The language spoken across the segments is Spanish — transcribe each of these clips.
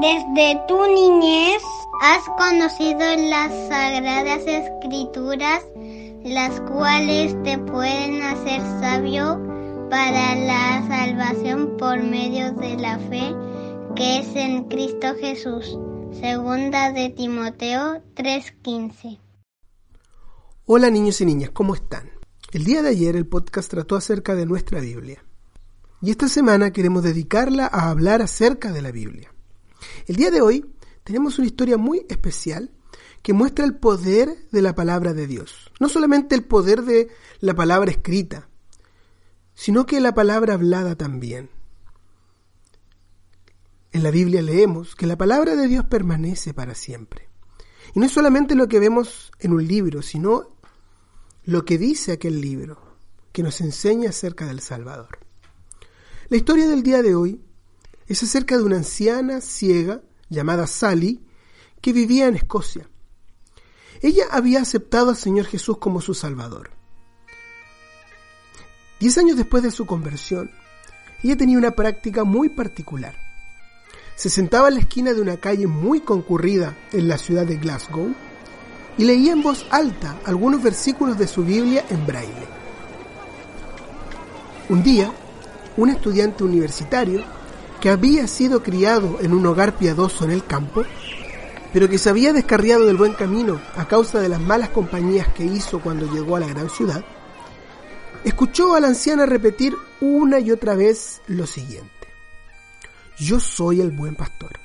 Desde tu niñez has conocido las sagradas escrituras, las cuales te pueden hacer sabio para la salvación por medio de la fe que es en Cristo Jesús. Segunda de Timoteo 3:15. Hola niños y niñas, ¿cómo están? El día de ayer el podcast trató acerca de nuestra Biblia. Y esta semana queremos dedicarla a hablar acerca de la Biblia. El día de hoy tenemos una historia muy especial que muestra el poder de la palabra de Dios. No solamente el poder de la palabra escrita, sino que la palabra hablada también. En la Biblia leemos que la palabra de Dios permanece para siempre. Y no es solamente lo que vemos en un libro, sino lo que dice aquel libro, que nos enseña acerca del Salvador. La historia del día de hoy es acerca de una anciana ciega llamada Sally que vivía en Escocia. Ella había aceptado al Señor Jesús como su Salvador. Diez años después de su conversión, ella tenía una práctica muy particular. Se sentaba en la esquina de una calle muy concurrida en la ciudad de Glasgow y leía en voz alta algunos versículos de su Biblia en braille. Un día, un estudiante universitario que había sido criado en un hogar piadoso en el campo, pero que se había descarriado del buen camino a causa de las malas compañías que hizo cuando llegó a la gran ciudad, escuchó a la anciana repetir una y otra vez lo siguiente. Yo soy el buen pastor,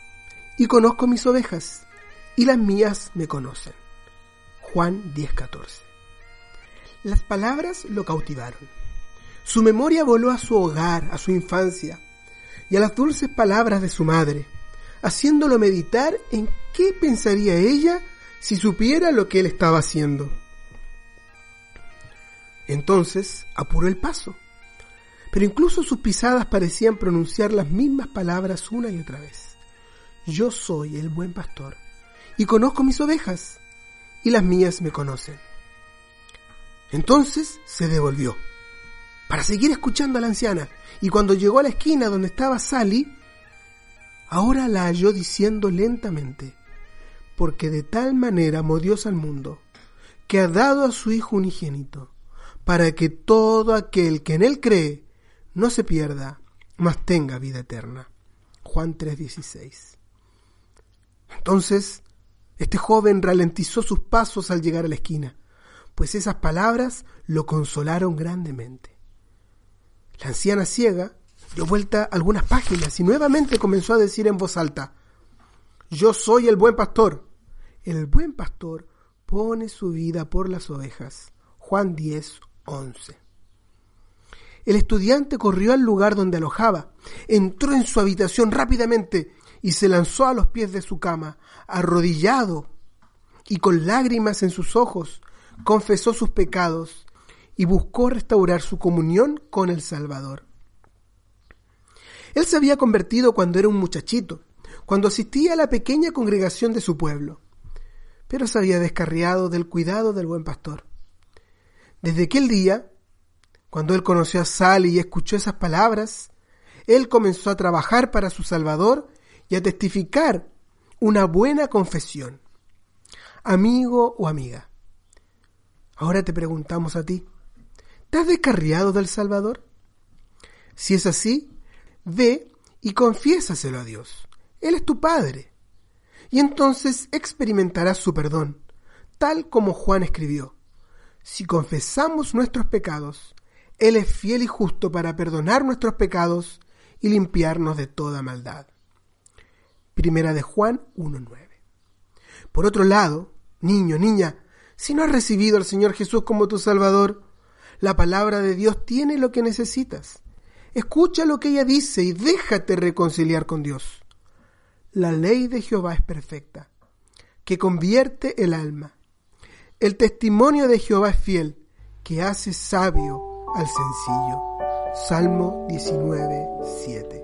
y conozco mis ovejas, y las mías me conocen. Juan 10:14. Las palabras lo cautivaron su memoria voló a su hogar, a su infancia, y a las dulces palabras de su madre, haciéndolo meditar en qué pensaría ella si supiera lo que él estaba haciendo. Entonces apuró el paso, pero incluso sus pisadas parecían pronunciar las mismas palabras una y otra vez. Yo soy el buen pastor, y conozco mis ovejas, y las mías me conocen. Entonces se devolvió para seguir escuchando a la anciana, y cuando llegó a la esquina donde estaba Sally, ahora la halló diciendo lentamente, porque de tal manera amó Dios al mundo, que ha dado a su Hijo unigénito, para que todo aquel que en él cree no se pierda, mas tenga vida eterna. Juan 3:16. Entonces, este joven ralentizó sus pasos al llegar a la esquina, pues esas palabras lo consolaron grandemente. La anciana ciega dio vuelta algunas páginas y nuevamente comenzó a decir en voz alta, Yo soy el buen pastor. El buen pastor pone su vida por las ovejas. Juan 10, 11. El estudiante corrió al lugar donde alojaba, entró en su habitación rápidamente y se lanzó a los pies de su cama, arrodillado y con lágrimas en sus ojos, confesó sus pecados y buscó restaurar su comunión con el Salvador. Él se había convertido cuando era un muchachito, cuando asistía a la pequeña congregación de su pueblo, pero se había descarriado del cuidado del buen pastor. Desde aquel día, cuando él conoció a Sally y escuchó esas palabras, él comenzó a trabajar para su Salvador y a testificar una buena confesión. Amigo o amiga, ahora te preguntamos a ti, ¿Te has descarriado del Salvador? Si es así, ve y confiésaselo a Dios. Él es tu Padre. Y entonces experimentarás su perdón, tal como Juan escribió. Si confesamos nuestros pecados, Él es fiel y justo para perdonar nuestros pecados y limpiarnos de toda maldad. Primera de Juan 1.9. Por otro lado, niño, niña, si no has recibido al Señor Jesús como tu Salvador, la palabra de Dios tiene lo que necesitas. Escucha lo que ella dice y déjate reconciliar con Dios. La ley de Jehová es perfecta, que convierte el alma. El testimonio de Jehová es fiel, que hace sabio al sencillo. Salmo 19, 7.